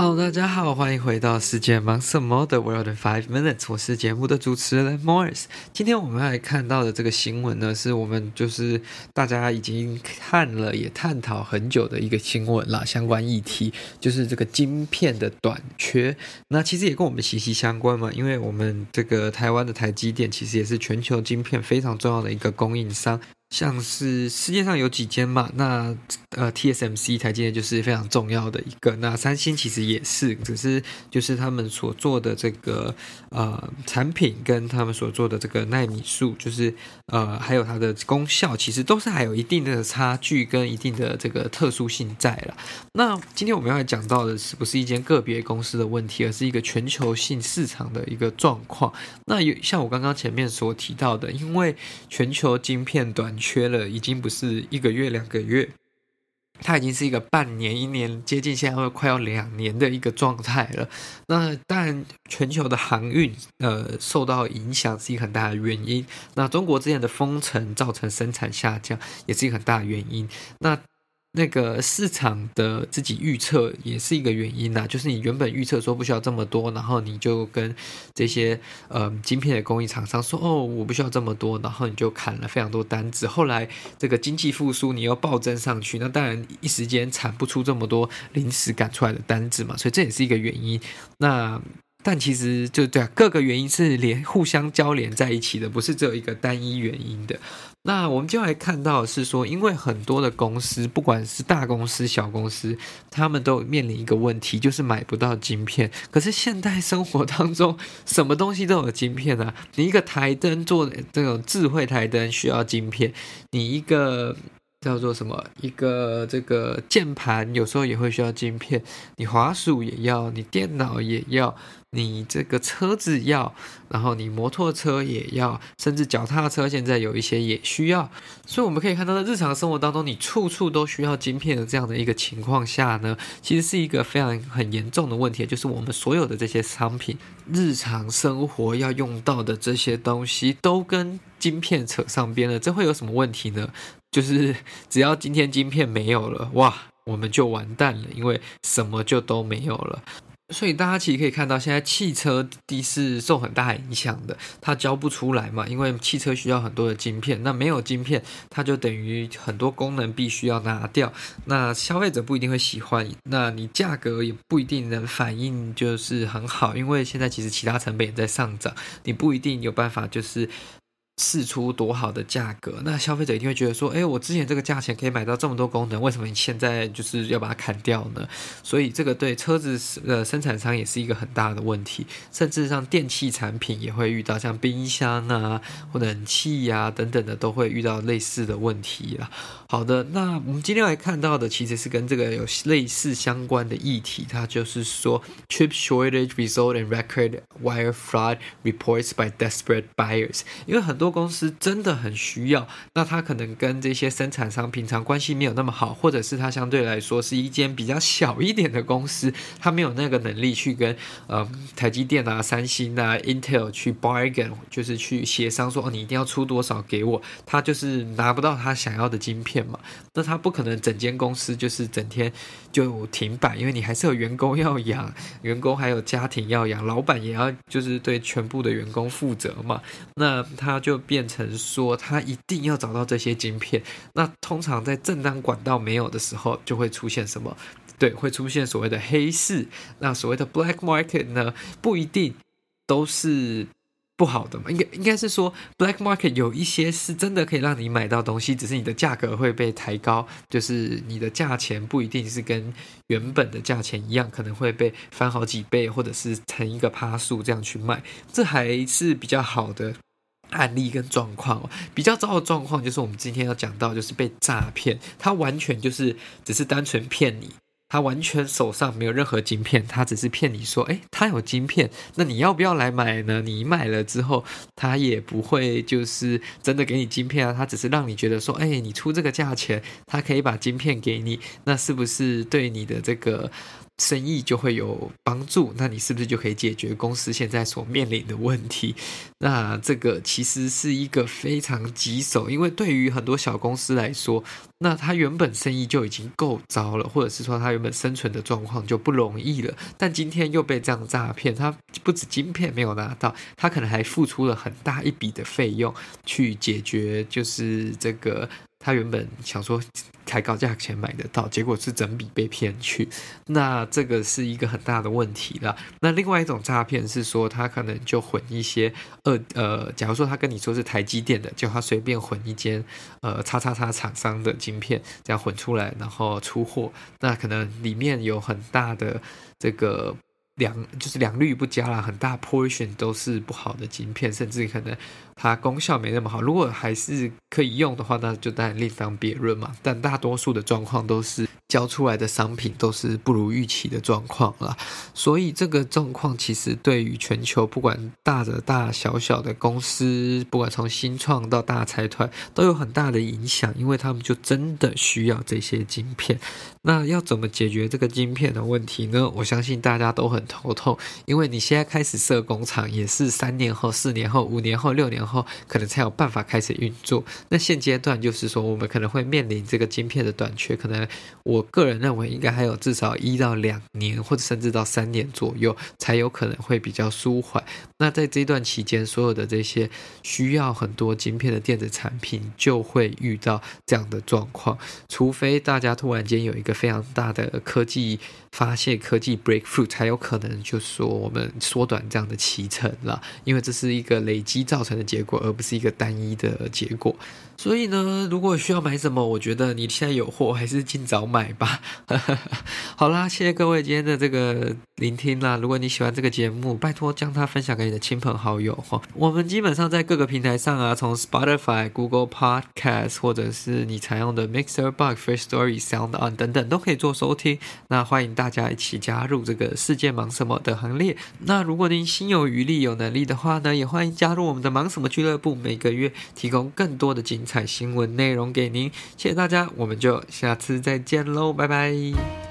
Hello，大家好，欢迎回到世界忙什么的 World in Five Minutes，我是节目的主持人 Morris。今天我们来看到的这个新闻呢，是我们就是大家已经看了也探讨很久的一个新闻啦，相关议题就是这个晶片的短缺。那其实也跟我们息息相关嘛，因为我们这个台湾的台积电其实也是全球晶片非常重要的一个供应商。像是世界上有几间嘛，那呃 TSMC 台积电就是非常重要的一个，那三星其实也是，只是就是他们所做的这个呃产品跟他们所做的这个纳米数，就是呃还有它的功效，其实都是还有一定的差距跟一定的这个特殊性在了。那今天我们要讲到的是不是一间个别公司的问题，而是一个全球性市场的一个状况。那有像我刚刚前面所提到的，因为全球晶片短缺了，已经不是一个月两个月，它已经是一个半年、一年，接近现在会快要两年的一个状态了。那当然，全球的航运呃受到影响是一个很大的原因。那中国之前的封城造成生产下降，也是一个很大的原因。那那个市场的自己预测也是一个原因呐、就是你原本预测说不需要这么多，然后你就跟这些呃晶片的供应厂商说哦，我不需要这么多，然后你就砍了非常多单子。后来这个经济复苏，你又暴增上去，那当然一时间产不出这么多临时赶出来的单子嘛，所以这也是一个原因。那但其实就对啊，各个原因是连互相交连在一起的，不是只有一个单一原因的。那我们就来看到是说，因为很多的公司，不管是大公司、小公司，他们都面临一个问题，就是买不到晶片。可是现代生活当中，什么东西都有晶片啊！你一个台灯做这种智慧台灯需要晶片，你一个叫做什么？一个这个键盘有时候也会需要晶片，你滑鼠也要，你电脑也要。你这个车子要，然后你摩托车也要，甚至脚踏车现在有一些也需要，所以我们可以看到，在日常生活当中，你处处都需要晶片的这样的一个情况下呢，其实是一个非常很严重的问题，就是我们所有的这些商品，日常生活要用到的这些东西，都跟晶片扯上边了，这会有什么问题呢？就是 只要今天晶片没有了，哇，我们就完蛋了，因为什么就都没有了。所以大家其实可以看到，现在汽车的是受很大影响的，它交不出来嘛，因为汽车需要很多的晶片，那没有晶片，它就等于很多功能必须要拿掉，那消费者不一定会喜欢，那你价格也不一定能反映就是很好，因为现在其实其他成本也在上涨，你不一定有办法就是。试出多好的价格，那消费者一定会觉得说，哎，我之前这个价钱可以买到这么多功能，为什么你现在就是要把它砍掉呢？所以这个对车子的生产商也是一个很大的问题，甚至像电器产品也会遇到，像冰箱啊或冷气呀、啊、等等的都会遇到类似的问题啦。好的，那我们今天来看到的其实是跟这个有类似相关的议题，它就是说，chip shortage result in record wire fraud reports by desperate buyers，因为很多。公司真的很需要，那他可能跟这些生产商平常关系没有那么好，或者是他相对来说是一间比较小一点的公司，他没有那个能力去跟 呃台积电啊、三星啊、Intel 去 bargain，就是去协商说哦，你一定要出多少给我，他就是拿不到他想要的晶片嘛，那他不可能整间公司就是整天就停摆，因为你还是有员工要养，员工还有家庭要养，老板也要就是对全部的员工负责嘛，那他就。变成说他一定要找到这些晶片，那通常在正当管道没有的时候，就会出现什么？对，会出现所谓的黑市。那所谓的 black market 呢，不一定都是不好的嘛。应该应该是说，black market 有一些是真的可以让你买到东西，只是你的价格会被抬高，就是你的价钱不一定是跟原本的价钱一样，可能会被翻好几倍，或者是乘一个趴数这样去卖，这还是比较好的。案例跟状况，比较糟的状况就是我们今天要讲到，就是被诈骗，他完全就是只是单纯骗你，他完全手上没有任何晶片，他只是骗你说，诶，他有晶片，那你要不要来买呢？你买了之后，他也不会就是真的给你晶片啊，他只是让你觉得说，诶，你出这个价钱，他可以把晶片给你，那是不是对你的这个？生意就会有帮助，那你是不是就可以解决公司现在所面临的问题？那这个其实是一个非常棘手，因为对于很多小公司来说，那他原本生意就已经够糟了，或者是说他原本生存的状况就不容易了，但今天又被这样诈骗，他不止晶片没有拿到，他可能还付出了很大一笔的费用去解决，就是这个。他原本想说开高价钱买得到，结果是整笔被骗去，那这个是一个很大的问题了。那另外一种诈骗是说，他可能就混一些呃呃，假如说他跟你说是台积电的，就他随便混一间呃叉叉叉厂商的晶片，这样混出来，然后出货，那可能里面有很大的这个。两就是良率不佳啦，很大 portion 都是不好的晶片，甚至可能它功效没那么好。如果还是可以用的话，那就当然另当别论嘛。但大多数的状况都是。交出来的商品都是不如预期的状况了，所以这个状况其实对于全球不管大的大小小的公司，不管从新创到大财团，都有很大的影响，因为他们就真的需要这些晶片。那要怎么解决这个晶片的问题呢？我相信大家都很头痛，因为你现在开始设工厂，也是三年后、四年后、五年后、六年后，可能才有办法开始运作。那现阶段就是说，我们可能会面临这个晶片的短缺，可能我。我个人认为，应该还有至少一到两年，或者甚至到三年左右，才有可能会比较舒缓。那在这段期间，所有的这些需要很多晶片的电子产品，就会遇到这样的状况。除非大家突然间有一个非常大的科技发现、科技 breakthrough，才有可能就是说我们缩短这样的期程了。因为这是一个累积造成的结果，而不是一个单一的结果。所以呢，如果需要买什么，我觉得你现在有货，还是尽早买吧。好啦，谢谢各位今天的这个聆听啦。如果你喜欢这个节目，拜托将它分享给你的亲朋好友哈。我们基本上在各个平台上啊，从 Spotify、Google Podcast，或者是你采用的 Mixer、Bug、Firstory、Sound On 等等，都可以做收听。那欢迎大家一起加入这个世界忙什么的行列。那如果您心有余力、有能力的话呢，也欢迎加入我们的忙什么俱乐部，每个月提供更多的精彩新闻内容给您。谢谢大家，我们就下次再见喽，拜拜。